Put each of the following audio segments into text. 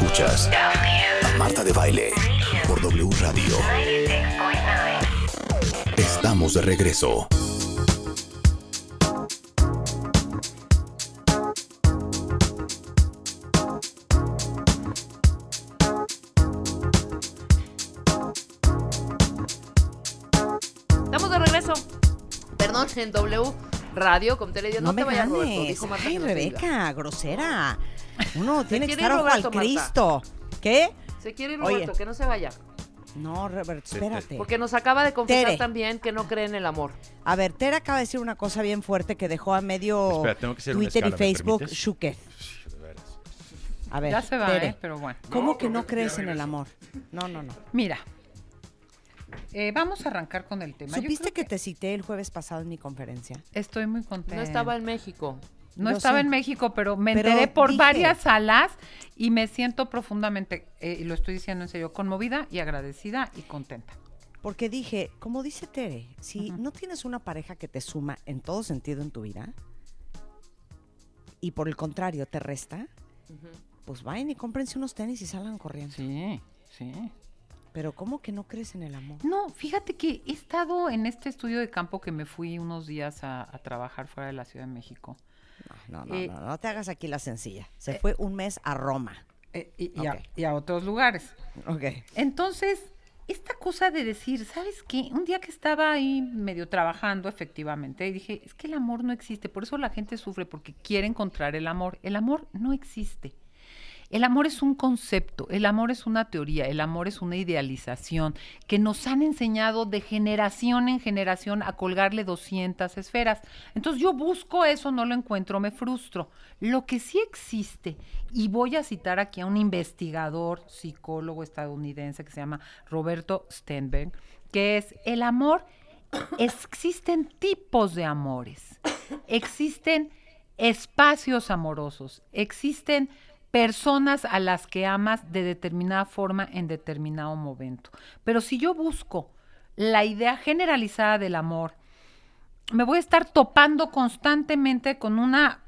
Escuchas a Marta de Baile por W Radio. Estamos de regreso. Estamos de regreso. Perdón, en W Radio, con Teledio. No, No, te me vayas, Roberto. ganes. Dijo Marta Ay, que no te diga. Rebeca, grosera. Uno tiene que estar ojo al Marta. Cristo. ¿Qué? Se quiere ir Oye. Roberto, que no se vaya. No, Roberto, espérate. Porque nos acaba de confesar Tere. también que no cree en el amor. A ver, Tera acaba de decir una cosa bien fuerte que dejó a medio Espera, tengo que hacer una Twitter y escala, ¿me Facebook permites? Shuke. A ver, Ya se va, Tere, ¿eh? Pero bueno. ¿Cómo que no crees en el amor? No, no, no. Mira, eh, vamos a arrancar con el tema. Yo ¿Supiste creo que te cité el jueves pasado en mi conferencia? Estoy muy contenta. No estaba en México. No estaba sé. en México, pero me Pero enteré por dije- varias salas y me siento profundamente, eh, y lo estoy diciendo en serio, conmovida y agradecida y contenta. Porque dije, como dice Tere, si no tienes una pareja que te suma en todo sentido en tu vida y por el contrario te resta, pues vayan y cómprense unos tenis y salgan corriendo. Sí, sí. Pero ¿cómo que no crees en el amor? No, fíjate que he estado en este estudio de campo que me fui unos días a, a trabajar fuera de la Ciudad de México. No, no, Eh, no, no te hagas aquí la sencilla. Se fue un mes a Roma. eh, y, a, y a otros lugares. Ok. Entonces, esta cosa de decir, ¿sabes qué? Un día que estaba ahí medio trabajando efectivamente, y dije, es que el amor no existe, por eso la gente sufre, porque quiere encontrar el amor. El amor no existe. El amor es un concepto, el amor es una teoría, el amor es una idealización que nos han enseñado de generación en generación a colgarle 200 esferas. Entonces yo busco eso, no lo encuentro, me frustro. Lo que sí existe, y voy a citar aquí a un investigador, psicólogo estadounidense que se llama Roberto Stenberg, que es el amor, existen tipos de amores, existen espacios amorosos, existen personas a las que amas de determinada forma en determinado momento. Pero si yo busco la idea generalizada del amor, me voy a estar topando constantemente con una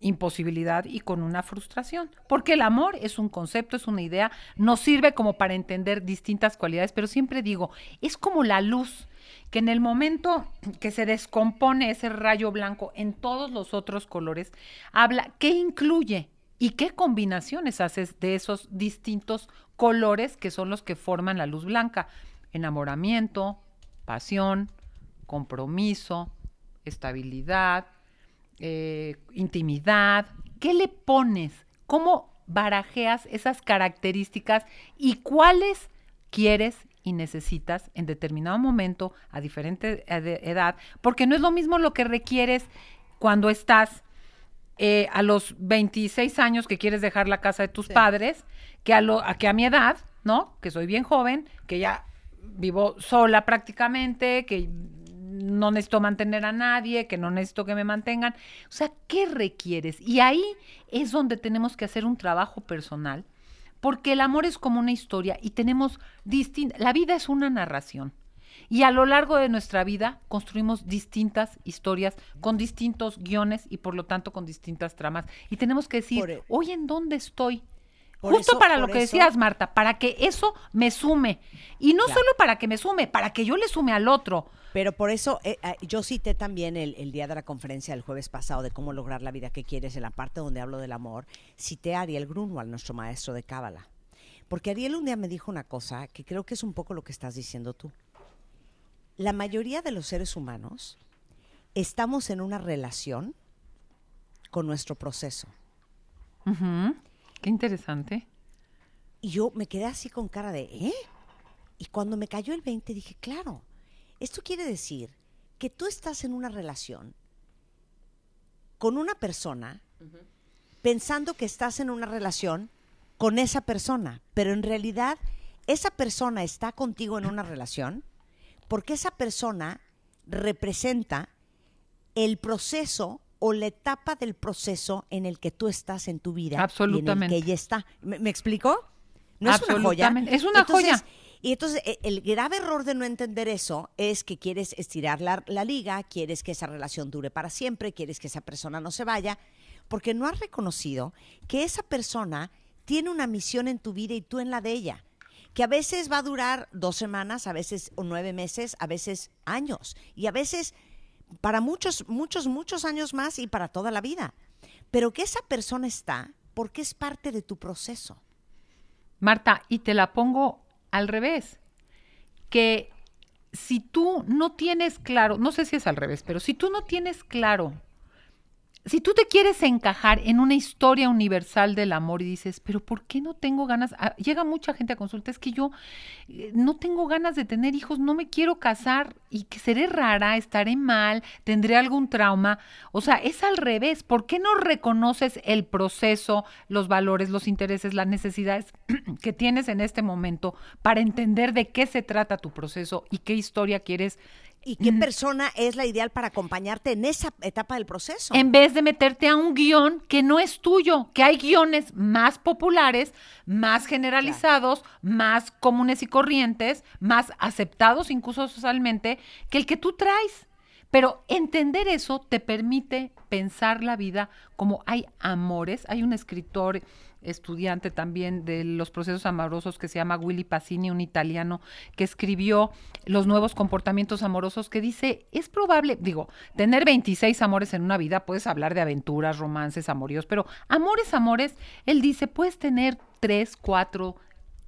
imposibilidad y con una frustración, porque el amor es un concepto, es una idea, nos sirve como para entender distintas cualidades, pero siempre digo, es como la luz, que en el momento que se descompone ese rayo blanco en todos los otros colores, habla qué incluye y qué combinaciones haces de esos distintos colores que son los que forman la luz blanca. Enamoramiento, pasión, compromiso, estabilidad, eh, intimidad. ¿Qué le pones? ¿Cómo barajeas esas características y cuáles quieres y necesitas en determinado momento a diferente ed- edad? Porque no es lo mismo lo que requieres cuando estás eh, a los 26 años que quieres dejar la casa de tus padres, que a, lo, a que a mi edad, ¿no? Que soy bien joven, que ya vivo sola prácticamente, que no necesito mantener a nadie, que no necesito que me mantengan. O sea, ¿qué requieres? Y ahí es donde tenemos que hacer un trabajo personal, porque el amor es como una historia y tenemos distinta, la vida es una narración. Y a lo largo de nuestra vida construimos distintas historias con distintos guiones y por lo tanto con distintas tramas. Y tenemos que decir, e- hoy en dónde estoy. Por Justo eso- para lo que eso- decías, Marta, para que eso me sume. Y no Claro. solo para que me sume, para que yo le sume al otro. Pero por eso eh, eh, yo cité también el, el día de la conferencia del jueves pasado de cómo lograr la vida que quieres, en la parte donde hablo del amor, cité a Ariel Grunwald, nuestro maestro de Cábala. Porque Ariel un día me dijo una cosa que creo que es un poco lo que estás diciendo tú. La mayoría de los seres humanos estamos en una relación con nuestro proceso. Qué interesante. Y yo me quedé así con cara de, ¿eh? Y cuando me cayó el 20 dije, claro, esto quiere decir que tú estás en una relación con una persona pensando que estás en una relación con esa persona, pero en realidad esa persona está contigo en una relación porque esa persona representa el proceso o la etapa del proceso en el que tú estás en tu vida y en el Absolutamente. que ella está. ¿Me, me explico? No es una joya. Absolutamente. Es una Entonces, joya. Y entonces e- el grave error de no entender eso es que quieres estirar la, la liga, quieres que esa relación dure para siempre, quieres que esa persona no se vaya, porque no has reconocido que esa persona tiene una misión en tu vida y tú en la de ella. Que a veces va a durar dos semanas, a veces o nueve meses, a veces años. Y a veces para muchos, muchos, muchos años más y para toda la vida. Pero que esa persona está porque es parte de tu proceso. Marta, y te la pongo al revés, que si tú no tienes claro, no sé si es al revés, pero si tú no tienes claro si tú te quieres encajar en una historia universal del amor y dices, pero ¿por qué no tengo ganas? Ah, llega mucha gente a consulta, es que yo eh, no tengo ganas de tener hijos, no me quiero casar y que seré rara, estaré mal, tendré algún trauma. O sea, es al revés. ¿Por qué no reconoces el proceso, los valores, los intereses, las necesidades que tienes en este momento para entender de qué se trata tu proceso y qué historia quieres ¿Y qué persona es la ideal para acompañarte en esa etapa del proceso? En vez de meterte a un guion que no es tuyo, que hay guiones más populares, más generalizados, más comunes y corrientes, más aceptados incluso socialmente, que el que tú traes. Pero entender eso te permite pensar la vida como hay amores. Hay un escritor estudiante también de los procesos amorosos que se llama Willy Pacini, un italiano que escribió Los nuevos comportamientos amorosos, que dice, es probable, digo, tener 26 amores en una vida, puedes hablar de aventuras, romances, amoríos, pero amores, amores, él dice, puedes tener tres, cuatro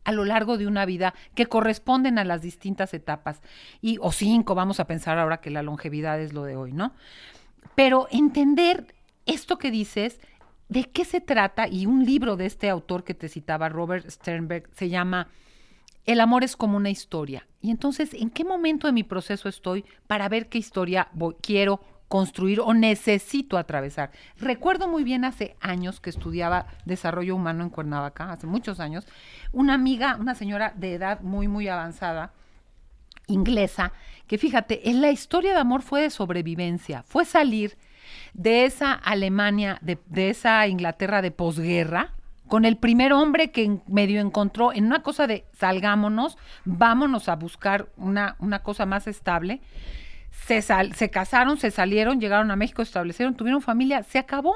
a lo largo de una vida que corresponden a las distintas etapas, y, o cinco, vamos a pensar ahora que la longevidad es lo de hoy, ¿no? Pero entender esto que dices ¿De qué se trata? Y un libro de este autor que te citaba, Robert Sternberg, se llama El amor es como una historia. Y entonces, ¿en qué momento de mi proceso estoy para ver qué historia quiero construir o necesito atravesar? Recuerdo muy bien hace años que estudiaba desarrollo humano en Cuernavaca, hace muchos años, una amiga, una señora de edad muy, muy avanzada, inglesa, que fíjate, en la historia de amor fue de sobrevivencia, fue salir de esa Alemania, de, esa Inglaterra de posguerra, con el primer hombre que medio encontró en una cosa de salgámonos, vámonos a buscar una, una cosa más estable. Se, se casaron, se salieron, llegaron a México, se establecieron, tuvieron familia, se acabó,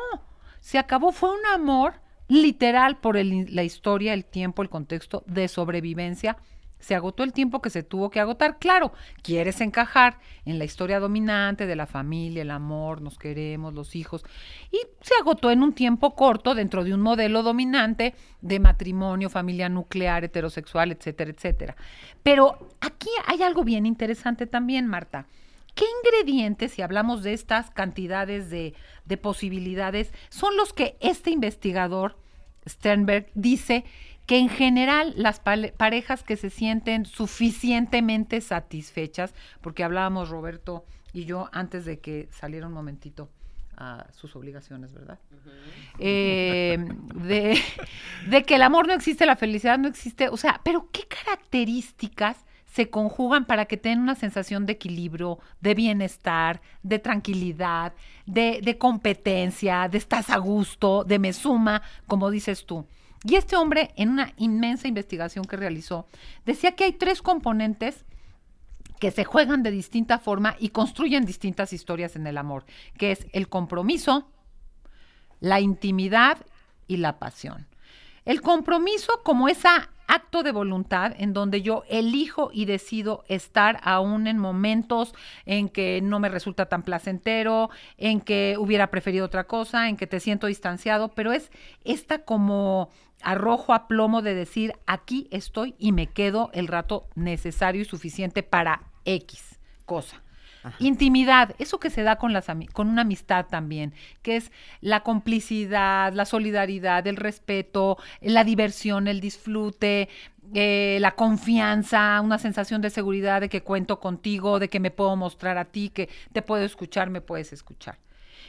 se acabó, fue un amor literal por la historia, el tiempo, el contexto de sobrevivencia se agotó el tiempo que se tuvo que agotar. Claro, quieres encajar en la historia dominante de la familia, el amor, nos queremos, los hijos, y se agotó en un tiempo corto dentro de un modelo dominante de matrimonio, familia nuclear, heterosexual, etcétera, etcétera. Pero aquí hay algo bien interesante también, Marta. ¿Qué ingredientes, si hablamos de estas cantidades de, de posibilidades, son los que este investigador, Sternberg, dice que en general las parejas que se sienten suficientemente satisfechas, porque hablábamos Roberto y yo antes de que saliera un momentito a sus obligaciones, ¿verdad? Eh, de, de, que el amor no existe, la felicidad no existe, o sea, pero ¿qué características se conjugan para que tengan una sensación de equilibrio, de bienestar, de tranquilidad, de, de competencia, de estás a gusto, de me suma, como dices tú? Y este hombre, en una inmensa investigación que realizó, decía que hay tres componentes que se juegan de distinta forma y construyen distintas historias en el amor, que es el compromiso, la intimidad y la pasión. El compromiso como esa acto de voluntad en donde yo elijo y decido estar aún en momentos en que no me resulta tan placentero, en que hubiera preferido otra cosa, en que te siento distanciado, pero es esta como arrojo a plomo de decir, aquí estoy y me quedo el rato necesario y suficiente para X cosa. Intimidad, eso que se da con, las, con una amistad también, que es la complicidad, la solidaridad, el respeto, la diversión, el disfrute, eh, la confianza, una sensación de seguridad de que cuento contigo, de que me puedo mostrar a ti, que te puedo escuchar, me puedes escuchar.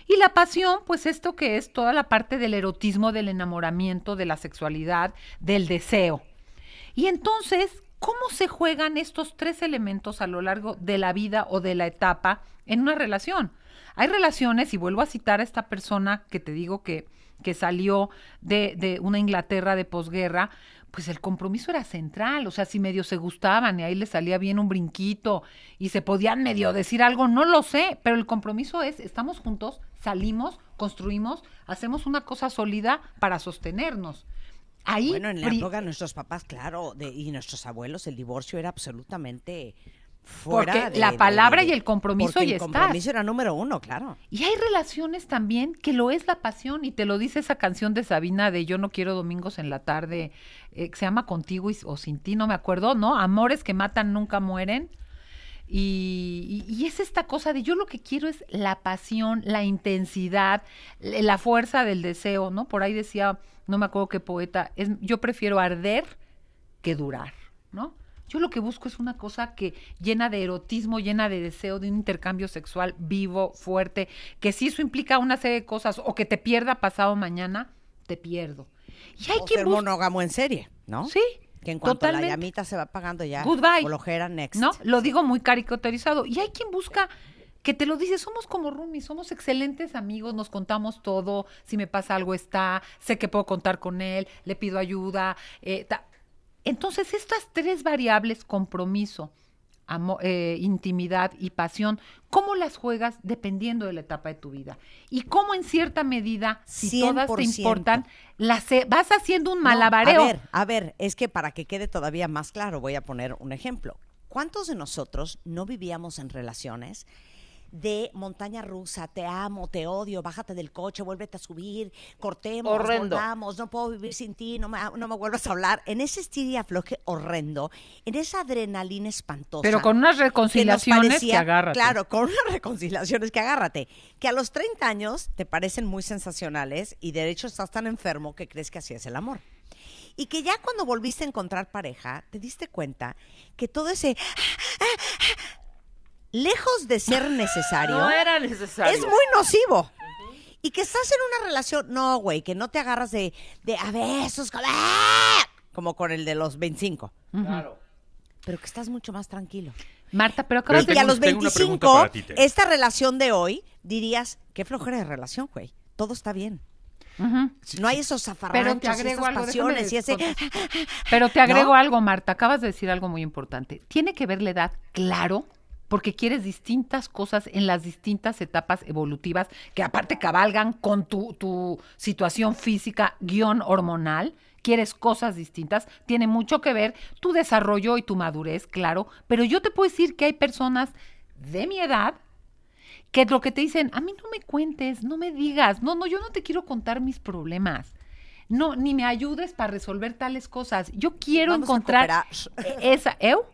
Y la pasión, pues esto que es toda la parte del erotismo, del enamoramiento, de la sexualidad, del deseo. Y entonces, ¿cómo se juegan estos tres elementos a lo largo de la vida o de la etapa en una relación? Hay relaciones, y vuelvo a citar a esta persona que te digo que, que salió de, de una Inglaterra de posguerra, pues el compromiso era central, o sea, si medio se gustaban y ahí les salía bien un brinquito y se podían medio decir algo, no lo sé, pero el compromiso es, estamos juntos, salimos, construimos, hacemos una cosa sólida para sostenernos. Ahí Bueno, en la época de nuestros papás, claro, de- y nuestros abuelos, el divorcio era absolutamente fuera Porque de- la palabra de- y el compromiso porque y el estás. compromiso era número uno, claro. Y hay relaciones también que lo es la pasión y te lo dice esa canción de Sabina de Yo no quiero domingos en la tarde, eh, que se llama Contigo y- o Sin ti, no me acuerdo, ¿no? Amores que matan nunca mueren. Y, y- y es esta cosa de yo lo que quiero es la pasión, la intensidad, la fuerza del deseo, ¿no? Por ahí decía, no me acuerdo qué poeta, es, yo prefiero arder que durar, ¿no? Yo lo que busco es una cosa que llena de erotismo, llena de deseo, de un intercambio sexual vivo, fuerte, que si eso implica una serie de cosas o que te pierda pasado mañana, te pierdo. Y hay o quien ser monógamo en serie, ¿no? Sí, Que en cuanto totalmente. la llamita se va pagando ya. Goodbye. Next. ¿No? Lo digo muy caricaturizado. Y hay quien busca que te lo dice, somos como roomies, somos excelentes amigos, nos contamos todo, si me pasa algo está, sé que puedo contar con él, le pido ayuda. eh, Entonces, estas tres variables, compromiso, amo- eh, intimidad y pasión, ¿cómo las juegas dependiendo de la etapa de tu vida? Y cómo en cierta medida, si todas te 100%. importan, las he- vas haciendo un No, malabareo. a ver, a ver, es que para que quede todavía más claro, voy a poner un ejemplo. ¿Cuántos de nosotros no vivíamos en relaciones de montaña rusa, te amo, te odio, bájate del coche, vuélvete a subir, cortemos, Horrendo. volvamos, no puedo vivir sin ti, no me, no me vuelvas a hablar? En ese estilo afloje horrendo, en esa adrenalina espantosa. Pero con unas que reconciliaciones que, parecía- agárrate. Claro, con unas reconciliaciones que agárrate. Que a los 30 años te parecen muy sensacionales y de hecho estás tan enfermo que crees que así es el amor. Y que ya cuando volviste a encontrar pareja, te diste cuenta que todo ese... Lejos de ser necesario, No era necesario. es muy nocivo. Y que estás en una relación, no, güey, que no te agarras de, de a besos, como, ¡ah! como con el de los 25, Claro. pero que estás mucho más tranquilo. Marta, pero acabas Pero Y a de... los tengo una pregunta 25, para ti, Tere. esta relación de hoy, dirías, qué flojera de relación, güey. Todo está bien. No hay esos Pero zafarranchos, te agrego esas algo, pasiones y ese... Pero te agrego ¿No? algo, Marta. Acabas de decir algo muy importante. Tiene que ver la edad, claro, porque quieres distintas cosas en las distintas etapas evolutivas que aparte cabalgan con tu, tu situación física, guion hormonal. Quieres cosas distintas. Tiene mucho que ver tu desarrollo y tu madurez, claro. Pero yo te puedo decir que hay personas de mi edad que lo que te dicen, a mí no me cuentes, no me digas, no, no, yo no te quiero contar mis problemas. No, ni me ayudes para resolver tales cosas. Yo quiero Vamos encontrar e- esa, ¿eu?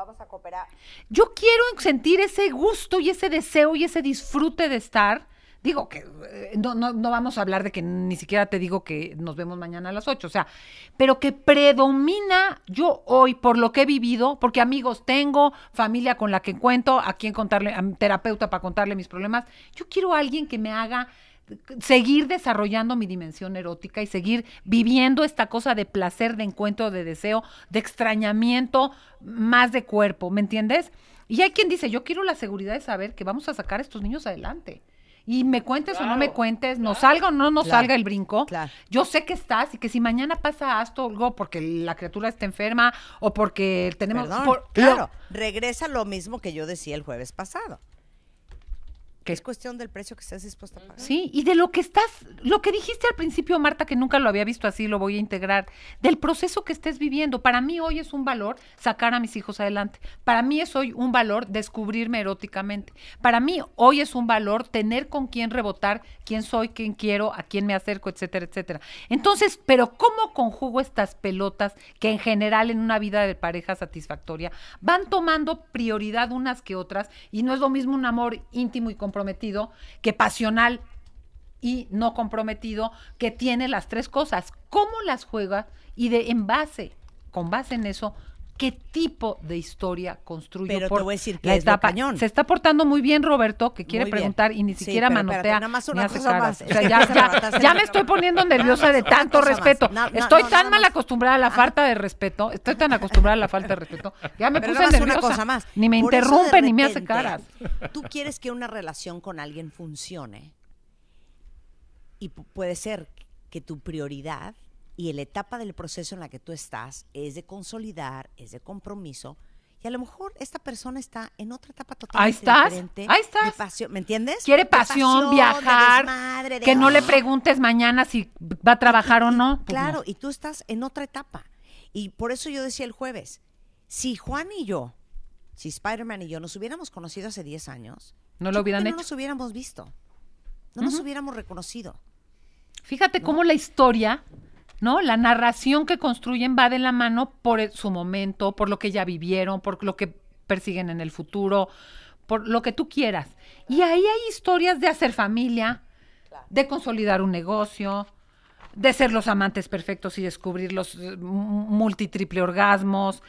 Vamos a cooperar. Yo quiero sentir ese gusto y ese deseo y ese disfrute de estar. Digo que eh, no, no, no vamos a hablar de que ni siquiera te digo que nos vemos mañana a las 8, o sea, pero que predomina yo hoy por lo que he vivido, porque amigos tengo, familia con la que cuento, a quien contarle, a mi terapeuta para contarle mis problemas. Yo quiero a alguien que me haga seguir desarrollando mi dimensión erótica y seguir viviendo esta cosa de placer, de encuentro, de deseo, de extrañamiento, más de cuerpo, ¿me entiendes? Y hay quien dice, yo quiero la seguridad de saber que vamos a sacar a estos niños adelante. Y me cuentes o no me Claro, cuentes, nos salga o no nos Claro, salga el brinco, claro. yo sé que estás y que si mañana pasa esto algo porque la criatura está enferma o porque tenemos... Perdón, por- claro, regresa lo mismo que yo decía el jueves pasado. ¿Qué? Es cuestión del precio que estés dispuesta a pagar. Sí, y de lo que estás, lo que dijiste al principio, Marta, que nunca lo había visto así, lo voy a integrar, del proceso que estés viviendo. Para mí hoy es un valor sacar a mis hijos adelante. Para mí es hoy un valor descubrirme eróticamente. Para mí hoy es un valor tener con quién rebotar, quién soy, quién quiero, a quién me acerco, etcétera, etcétera. Entonces, pero ¿cómo conjugo estas pelotas que en general en una vida de pareja satisfactoria van tomando prioridad unas que otras y no es lo mismo un amor íntimo y comprometido que pasional y no comprometido que tiene las tres cosas. ¿Cómo las juega? Y de en base, con base en eso, ¿qué tipo de historia construyo? Pero te por voy a decir que la es etapa? cañón. Se está portando muy bien Roberto, que quiere preguntar y ni Sí, siquiera pero manotea. espérate, nada más una cosa. O sea, ya, me estoy poniendo nerviosa de tanto respeto. No, no, estoy no, tan mal acostumbrada a la falta de respeto. Estoy tan acostumbrada a la falta de respeto. Ya me Pero puse nerviosa. una cosa más. Ni me Por interrumpe ni me hace caras. Tú quieres que una relación con alguien funcione y pu- puede ser que tu prioridad y la etapa del proceso en la que tú estás es de consolidar, es de compromiso Y a lo mejor esta persona está en otra etapa Ahí totalmente estás, diferente. ahí estás. de pasión, ¿Me entiendes? Quiere De pasión, de viajar, desmadre, de- que no le ¡Ah! preguntes mañana si va a trabajar o no. pues claro, no. y tú estás en otra etapa. Y por eso yo decía el jueves, si Juan y yo, si Spider-Man y yo nos hubiéramos conocido hace 10 años, No lo hubieran hecho. No nos hubiéramos visto. No nos hubiéramos reconocido. Fíjate cómo la historia, ¿no? La narración que construyen va de la mano por su momento, por lo que ya vivieron, por lo que persiguen en el futuro, por lo que tú quieras. Y ahí hay historias de hacer familia, de consolidar un negocio, de ser los amantes perfectos y descubrir los eh, multitriple orgasmos,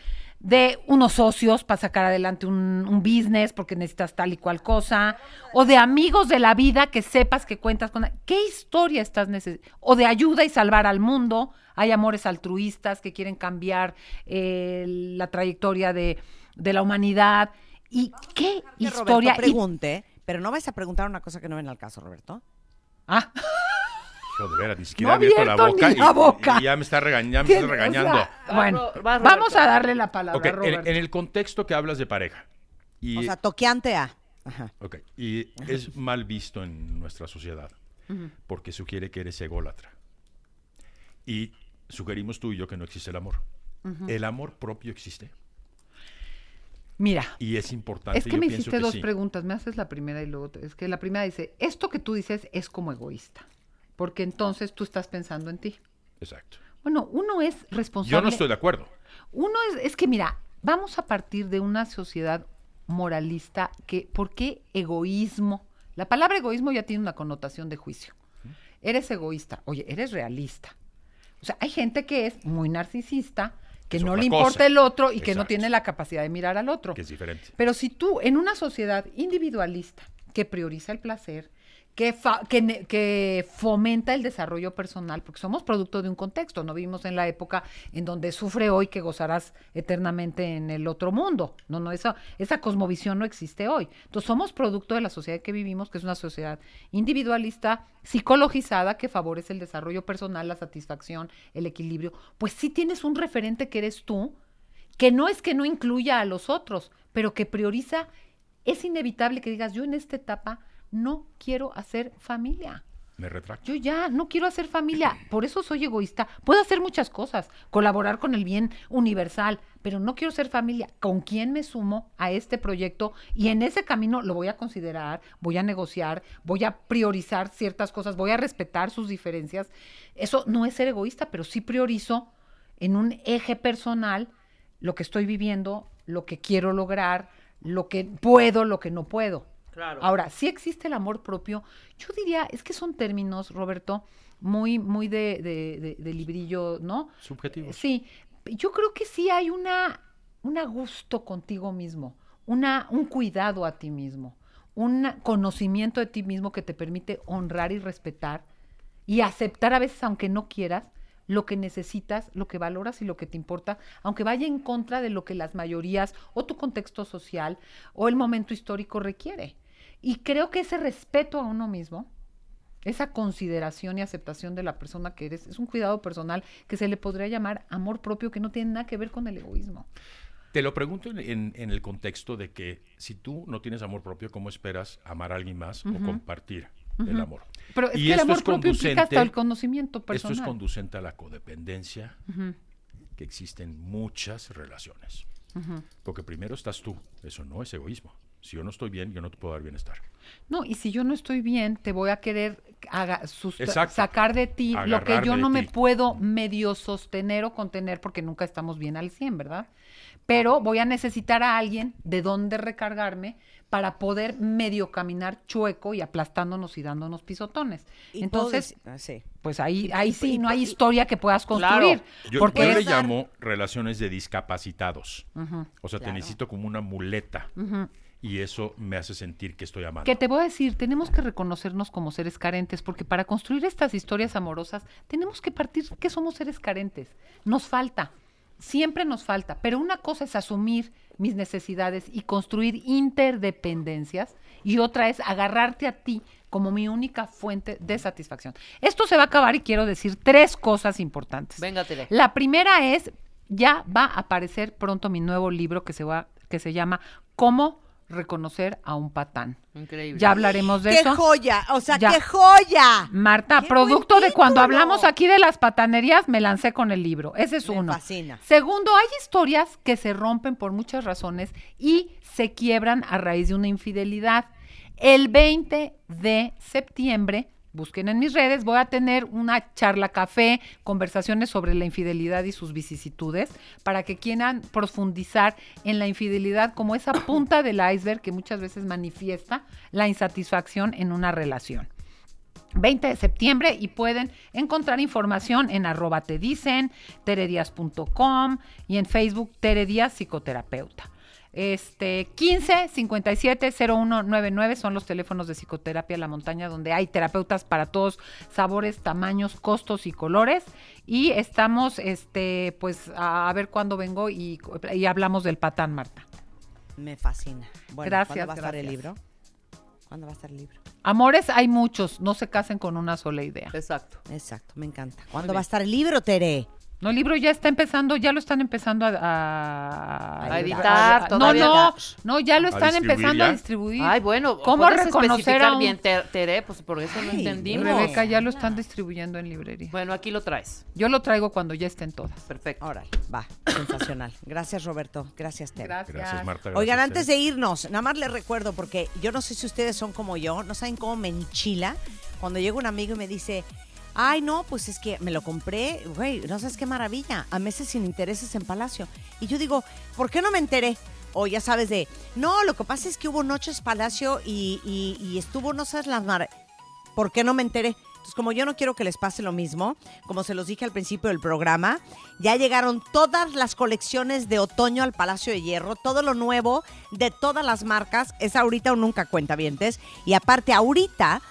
de unos socios para sacar adelante un, un business porque necesitas tal y cual cosa, o de amigos de la vida que sepas que cuentas con... ¿Qué historia estás necesitando? O de ayuda y salvar al mundo. Hay amores altruistas que quieren cambiar eh, la trayectoria de, de la humanidad. ¿Y qué historia? Roberto Y- pregunte, pero no vais a preguntar una cosa que no ven al caso, Roberto. Ah, De veras, ni No siquiera ha abierto la boca, ni y, la boca. y ya me está regañando. ¿qué- Me está o sea, regañando. bueno, Va, Ro- va, vamos a darle la palabra, Ok, en, en el contexto que hablas de pareja. Y, O sea, toqueante a. Ajá. ok, y es mal visto en nuestra sociedad porque sugiere que eres ególatra. Y sugerimos tú y yo que no existe el amor. El amor propio existe Mira, y es importante. Es que yo me hiciste dos sí. preguntas. Me haces la primera y luego. te- Es que la primera dice: Esto que tú dices es como egoísta. Porque entonces tú estás pensando en ti. Exacto. Bueno, uno es responsable. Yo no estoy de acuerdo. Uno es, es que mira, vamos a partir de una sociedad moralista que, ¿por qué egoísmo? La palabra egoísmo ya tiene una connotación de juicio. Eres egoísta, oye, eres realista. O sea, hay gente que es muy narcisista, que Es no le importa cosa. el otro y que no tiene la capacidad de mirar al otro. Que es diferente. Pero si tú, en una sociedad individualista que prioriza el placer, que, fomenta el desarrollo personal, porque somos producto de un contexto, no vivimos en la época en donde sufre hoy que gozarás eternamente en el otro mundo. No, no, esa, esa cosmovisión no existe hoy. Entonces somos producto de la sociedad que vivimos, que es una sociedad individualista, psicologizada, que favorece el desarrollo personal, la satisfacción, el equilibrio. Pues sí tienes un referente que eres tú, que no es que no incluya a los otros, pero que prioriza, es inevitable que digas, yo en esta etapa no quiero hacer familia. Me retracto. Yo ya no quiero hacer familia, por eso soy egoísta. Puedo hacer muchas cosas, colaborar con el bien universal, pero no quiero ser familia. ¿Con quién me sumo a este proyecto? Y en ese camino lo voy a considerar, voy a negociar, voy a priorizar ciertas cosas, voy a respetar sus diferencias. Eso no es ser egoísta, pero sí priorizo en un eje personal lo que estoy viviendo, lo que quiero lograr, lo que puedo, lo que no puedo. Claro. Ahora, sí existe el amor propio. Yo diría, es que son términos, Roberto, muy, muy de, de- de- de librillo, ¿no? Subjetivos. Sí, yo creo que sí hay una, un gusto contigo mismo, una, un cuidado a ti mismo, un conocimiento de ti mismo que te permite honrar y respetar y aceptar a veces, aunque no quieras, lo que necesitas, lo que valoras y lo que te importa, aunque vaya en contra de lo que las mayorías o tu contexto social o el momento histórico requiere. Y creo que ese respeto a uno mismo, esa consideración y aceptación de la persona que eres, es un cuidado personal que se le podría llamar amor propio, que no tiene nada que ver con el egoísmo. Te lo pregunto en, en- en el contexto de que si tú no tienes amor propio, ¿cómo esperas amar a alguien más o compartir el amor? Pero es Y que el esto amor propio implica hasta conducente- el conocimiento Esto personal. es conducente a la codependencia que existe en muchas relaciones. Porque primero estás tú, eso no es egoísmo. Si yo no estoy bien, yo no te puedo dar bienestar. No, y si yo no estoy bien, te voy a querer sacar de ti lo que yo no me puedo medio sostener o contener porque nunca estamos bien al 100, ¿verdad? Pero voy a necesitar a alguien de dónde recargarme para poder medio caminar chueco y aplastándonos y dándonos pisotones. Y Entonces, decir- ah, sí. pues ahí, sí y- no hay y- historia que puedas Claro. construir. Yo, porque yo le es- llamo relaciones de discapacitados. O sea, te Claro. necesito como una muleta. Y eso me hace sentir que estoy amando. Que te voy a decir, tenemos que reconocernos como seres carentes, porque para construir estas historias amorosas tenemos que partir que somos seres carentes. Nos falta, siempre nos falta, pero una cosa es asumir mis necesidades y construir interdependencias y otra es agarrarte a ti como mi única fuente de satisfacción. Esto se va a acabar y quiero decir tres cosas importantes. Venga, Tere. La primera es, ya va a aparecer pronto mi nuevo libro que se va que se llama Cómo reconocer a un patán. Increíble. Ya hablaremos de ¡Qué eso. joya! O sea, Ya. ¡qué joya! Marta, ¡Qué producto de cuando hablamos aquí de las patanerías, me lancé con el libro. Ese es Me uno. fascina. Segundo, hay historias que se rompen por muchas razones y se quiebran a raíz de una infidelidad. El 20 de septiembre, busquen en mis redes, voy a tener una charla café, conversaciones sobre la infidelidad y sus vicisitudes, para que quieran profundizar en la infidelidad como esa punta del iceberg que muchas veces manifiesta la insatisfacción en una relación. 20 de septiembre y pueden encontrar información en arroba te dicen, teredias.com y en Facebook Teredias Psicoterapeuta. Este 15 57 0199 son los teléfonos de psicoterapia La Montaña donde hay terapeutas para todos sabores, tamaños, costos y colores y estamos este pues a, a ver cuándo vengo y, y hablamos del patán Marta. Me fascina. Bueno, Gracias, ¿cuándo va a estar el libro? ¿Cuándo va a estar el libro? Amores hay muchos, no se casen con una sola idea. Exacto. Exacto, me encanta. ¿Cuándo va a estar el libro, Tere? No, el libro ya está empezando, ya lo están empezando a, a- A editar, no, todavía no, no. no, ya lo ¿A están empezando a distribuir. Ay, bueno, ¿Cómo ¿puedes reconocer especificar a un- bien, Ter- Tere? Pues por eso no Ay, entendimos. Rebeca, ya lo están distribuyendo en librería. Bueno, aquí lo traes. Yo lo traigo cuando ya estén todas. Perfecto. Órale, va, sensacional. Gracias, Roberto. Gracias, Tere. Gracias. Gracias, Marta. Oigan, antes de irnos, nada más les recuerdo, porque yo no sé si ustedes son como yo, no saben cómo me enchila cuando llega un amigo y me dice, ay, no, pues es que me lo compré, güey, no sabes qué maravilla, a meses sin intereses en Palacio. Y yo digo, ¿por qué no me enteré? O ya sabes de, no, lo que pasa es que hubo noches Palacio y, estuvo, no sabes las mar... ¿Por qué no me enteré? Entonces, como yo no quiero que les pase lo mismo, como se los dije al principio del programa, ya llegaron todas las colecciones de otoño al Palacio de Hierro, todo lo nuevo de todas las marcas, es ahorita o nunca cuenta Y aparte, ahorita,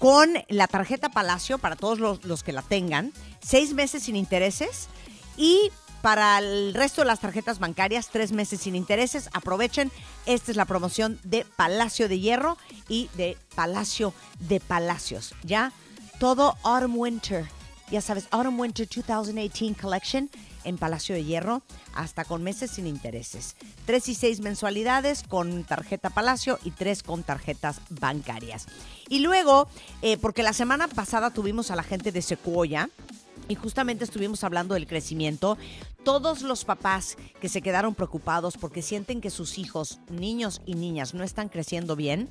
con la tarjeta Palacio, para todos los, los que la tengan, seis meses sin intereses y para el resto de las tarjetas bancarias, tres meses sin intereses. Aprovechen, esta es la promoción de Palacio de Hierro y de Palacio de Palacios. ¿Ya? Todo Autumn Winter. Ya sabes, Autumn Winter 2018 Collection en Palacio de Hierro, hasta con meses sin intereses. Tres y seis mensualidades con tarjeta Palacio y tres con tarjetas bancarias. Y luego, eh, porque la semana pasada tuvimos a la gente de Sequoia, y justamente estuvimos hablando del crecimiento. Todos los papás que se quedaron preocupados porque sienten que sus hijos, niños y niñas, no están creciendo bien,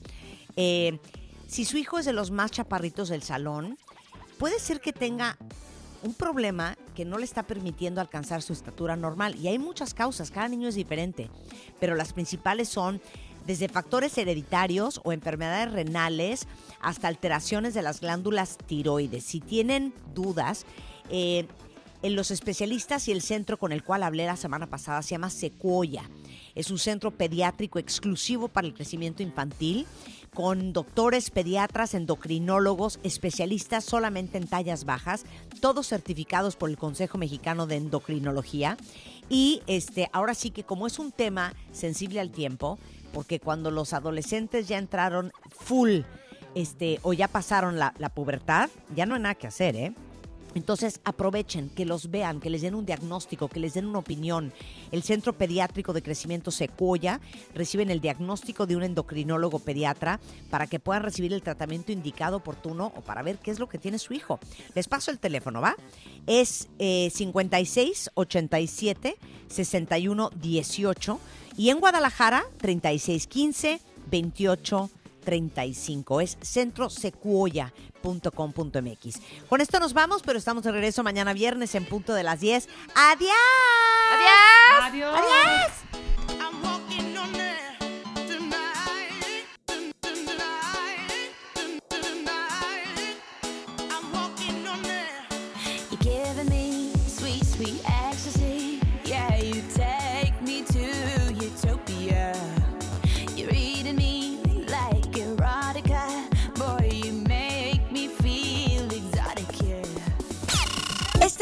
eh, si su hijo es de los más chaparritos del salón, puede ser que tenga un problema que no le está permitiendo alcanzar su estatura normal. Y hay muchas causas, cada niño es diferente, pero las principales son desde factores hereditarios o enfermedades renales hasta alteraciones de las glándulas tiroides. Si tienen dudas, eh, en los especialistas y el centro con el cual hablé la semana pasada se llama Sequoia. Es un centro pediátrico exclusivo para el crecimiento infantil con doctores, pediatras, endocrinólogos, especialistas solamente en tallas bajas, todos certificados por el Consejo Mexicano de Endocrinología. Y este, ahora sí que como es un tema sensible al tiempo, porque cuando los adolescentes ya entraron full este, o ya pasaron la, la pubertad, ya no hay nada que hacer, ¿eh? Entonces aprovechen, que los vean, que les den un diagnóstico, que les den una opinión. El Centro Pediátrico de Crecimiento Secuoya reciben el diagnóstico de un endocrinólogo pediatra para que puedan recibir el tratamiento indicado oportuno o para ver qué es lo que tiene su hijo. Les paso el teléfono, ¿va? Es eh, 56 87 61 18 y en Guadalajara 36 15 28 35. Es centrosecuoya.com.mx. Con esto nos vamos, pero estamos de regreso mañana viernes en punto de las 10. ¡Adiós! ¡Adiós! Adiós. I'm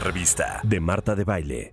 Revista de Marta de Baile.